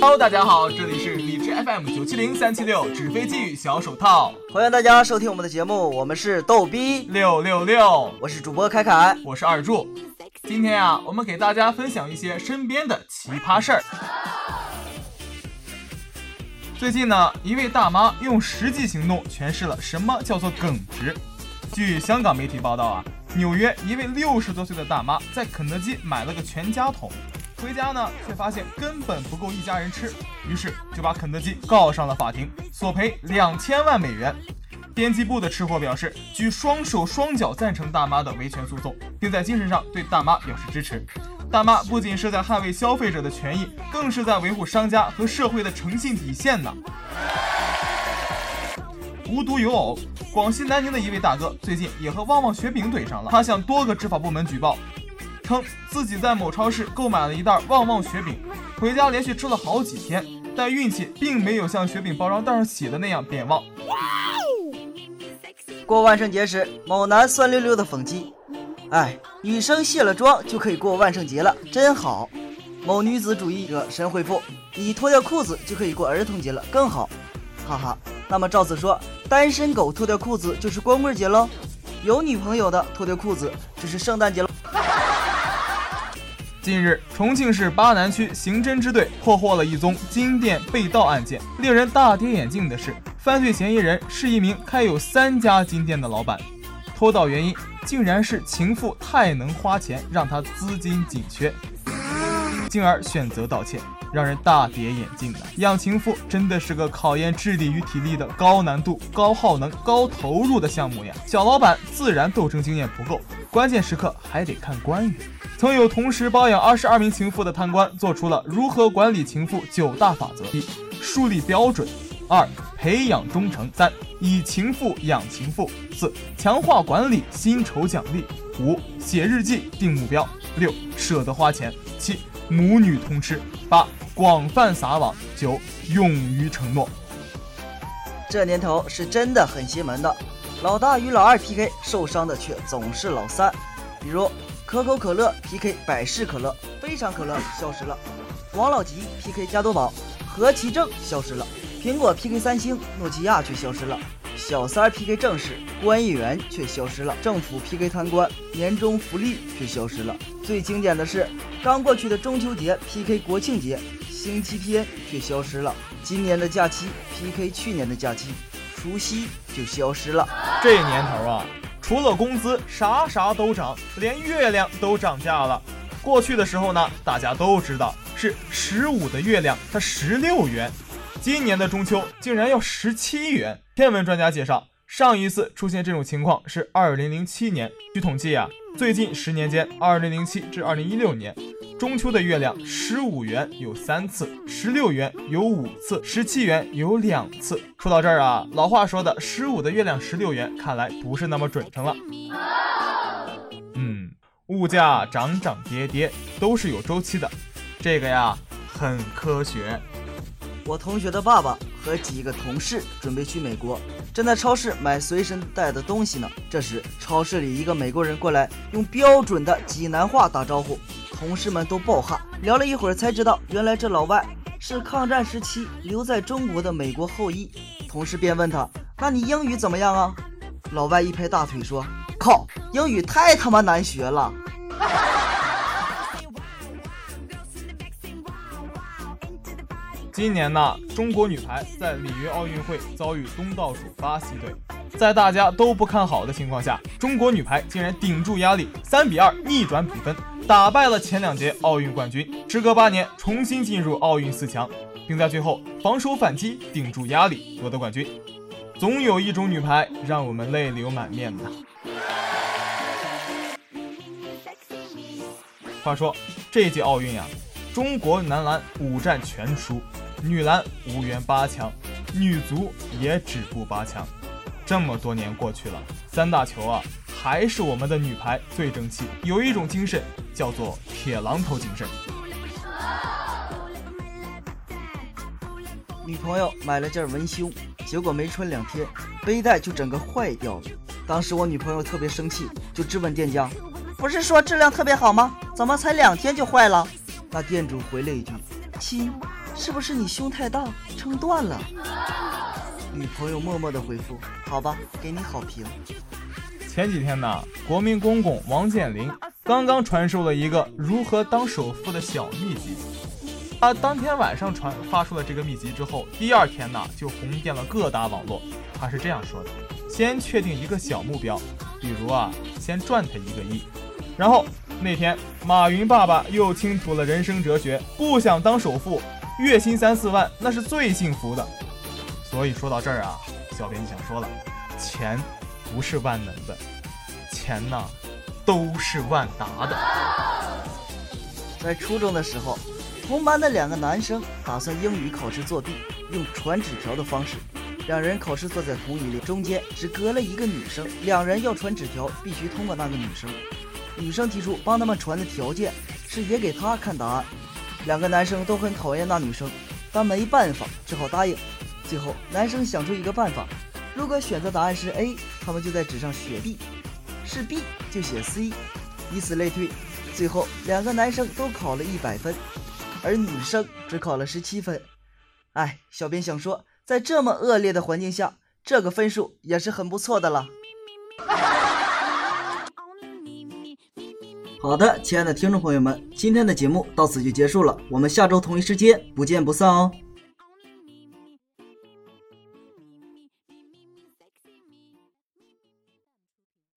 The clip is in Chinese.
Hello，大家好，这里是理智 FM 九七零三七六纸飞机与小手套，欢迎大家收听我们的节目，我们是逗逼六六六，我是主播凯凯，我是二柱。今天啊，我们给大家分享一些身边的奇葩事儿。最近呢，一位大妈用实际行动诠释了什么叫做耿直。据香港媒体报道啊，纽约一位六十多岁的大妈在肯德基买了个全家桶，回家呢却发现根本不够一家人吃，于是就把肯德基告上了法庭，索赔两千万美元。编辑部的吃货表示，举双手双脚赞成大妈的维权诉讼，并在精神上对大妈表示支持。大妈不仅是在捍卫消费者的权益，更是在维护商家和社会的诚信底线呢。无独有偶，广西南宁的一位大哥最近也和旺旺雪饼怼上了。他向多个执法部门举报，称自己在某超市购买了一袋旺旺雪饼，回家连续吃了好几天，但运气并没有像雪饼包装袋上写的那样变旺。过万圣节时，某男酸溜溜的讽击：“哎，女生卸了妆就可以过万圣节了，真好。”某女子主义者神回复：“你脱掉裤子就可以过儿童节了，更好。”哈哈。那么照此说，单身狗脱掉裤子就是光棍节喽？有女朋友的脱掉裤子就是圣诞节喽？近日，重庆市巴南区刑侦支队破获了一宗金店被盗案件。令人大跌眼镜的是，犯罪嫌疑人是一名开有三家金店的老板，偷盗原因竟然是情妇太能花钱，让他资金紧缺，进而选择盗窃，让人大跌眼镜的。养情妇真的是个考验智力与体力的高难度、高耗能、高投入的项目呀！小老板自然斗争经验不够，关键时刻还得看官员。曾有同时包养二十二名情妇的贪官，做出了如何管理情妇九大法则：一、树立标准；二、培养忠诚；三、以情妇养情妇；四、强化管理，薪酬奖励；五、写日记定目标；六、舍得花钱；七、母女通吃；八、广泛撒网；九、勇于承诺。这年头是真的很邪门的，老大与老二 PK，受伤的却总是老三，比如。可口可乐 PK 百事可乐，非常可乐消失了；王老吉 PK 加多宝，何其正消失了；苹果 PK 三星，诺基亚却消失了；小三儿 PK 正事，官议员却消失了；政府 PK 贪官，年终福利却消失了。最经典的是，刚过去的中秋节 PK 国庆节，星期天却消失了；今年的假期 PK 去年的假期，除夕就消失了。这年头啊！除了工资，啥啥都涨，连月亮都涨价了。过去的时候呢，大家都知道是十五的月亮，它十六元。今年的中秋竟然要十七元。天文专家介绍，上一次出现这种情况是二零零七年。据统计啊，最近十年间，二零零七至二零一六年。中秋的月亮十五元有三次，十六元有五次，十七元有两次。说到这儿啊，老话说的十五的月亮十六元，看来不是那么准成了。嗯，物价涨涨跌跌都是有周期的，这个呀很科学。我同学的爸爸和几个同事准备去美国，正在超市买随身带的东西呢。这时，超市里一个美国人过来，用标准的济南话打招呼。同事们都爆汗，聊了一会儿才知道，原来这老外是抗战时期留在中国的美国后裔。同事便问他：“那你英语怎么样啊？”老外一拍大腿说：“靠，英语太他妈难学了。” 今年呢，中国女排在里约奥运会遭遇东道主巴西队，在大家都不看好的情况下，中国女排竟然顶住压力，三比二逆转比分，打败了前两届奥运冠军，时隔八年重新进入奥运四强，并在最后防守反击，顶住压力夺得冠军。总有一种女排让我们泪流满面呐。话说这届奥运呀，中国男篮五战全输。女篮无缘八强，女足也止步八强。这么多年过去了，三大球啊，还是我们的女排最争气。有一种精神叫做铁榔头精神。女朋友买了件文胸，结果没穿两天，背带就整个坏掉了。当时我女朋友特别生气，就质问店家：“不是说质量特别好吗？怎么才两天就坏了？”那店主回了一句：“亲。”是不是你胸太大撑断了？女朋友默默的回复：好吧，给你好评。前几天呢，国民公公王健林刚刚传授了一个如何当首富的小秘籍。他当天晚上传发出了这个秘籍之后，第二天呢就红遍了各大网络。他是这样说的：先确定一个小目标，比如啊，先赚他一个亿。然后那天马云爸爸又倾吐了人生哲学：不想当首富，月薪三四万那是最幸福的。所以说到这儿啊，小编就想说了，钱不是万能的，钱呢都是万达的。在初中的时候。同班的两个男生打算英语考试作弊，用传纸条的方式。两人考试坐在同一列，中间只隔了一个女生。两人要传纸条，必须通过那个女生。女生提出帮他们传的条件是也给她看答案。两个男生都很讨厌那女生，但没办法，只好答应。最后，男生想出一个办法：如果选择答案是 A，他们就在纸上写 B；是 B 就写 C，以此类推。最后，两个男生都考了一百分。而女生只考了十七分，哎，小编想说，在这么恶劣的环境下，这个分数也是很不错的了。好的，亲爱的听众朋友们，今天的节目到此就结束了，我们下周同一时间不见不散哦。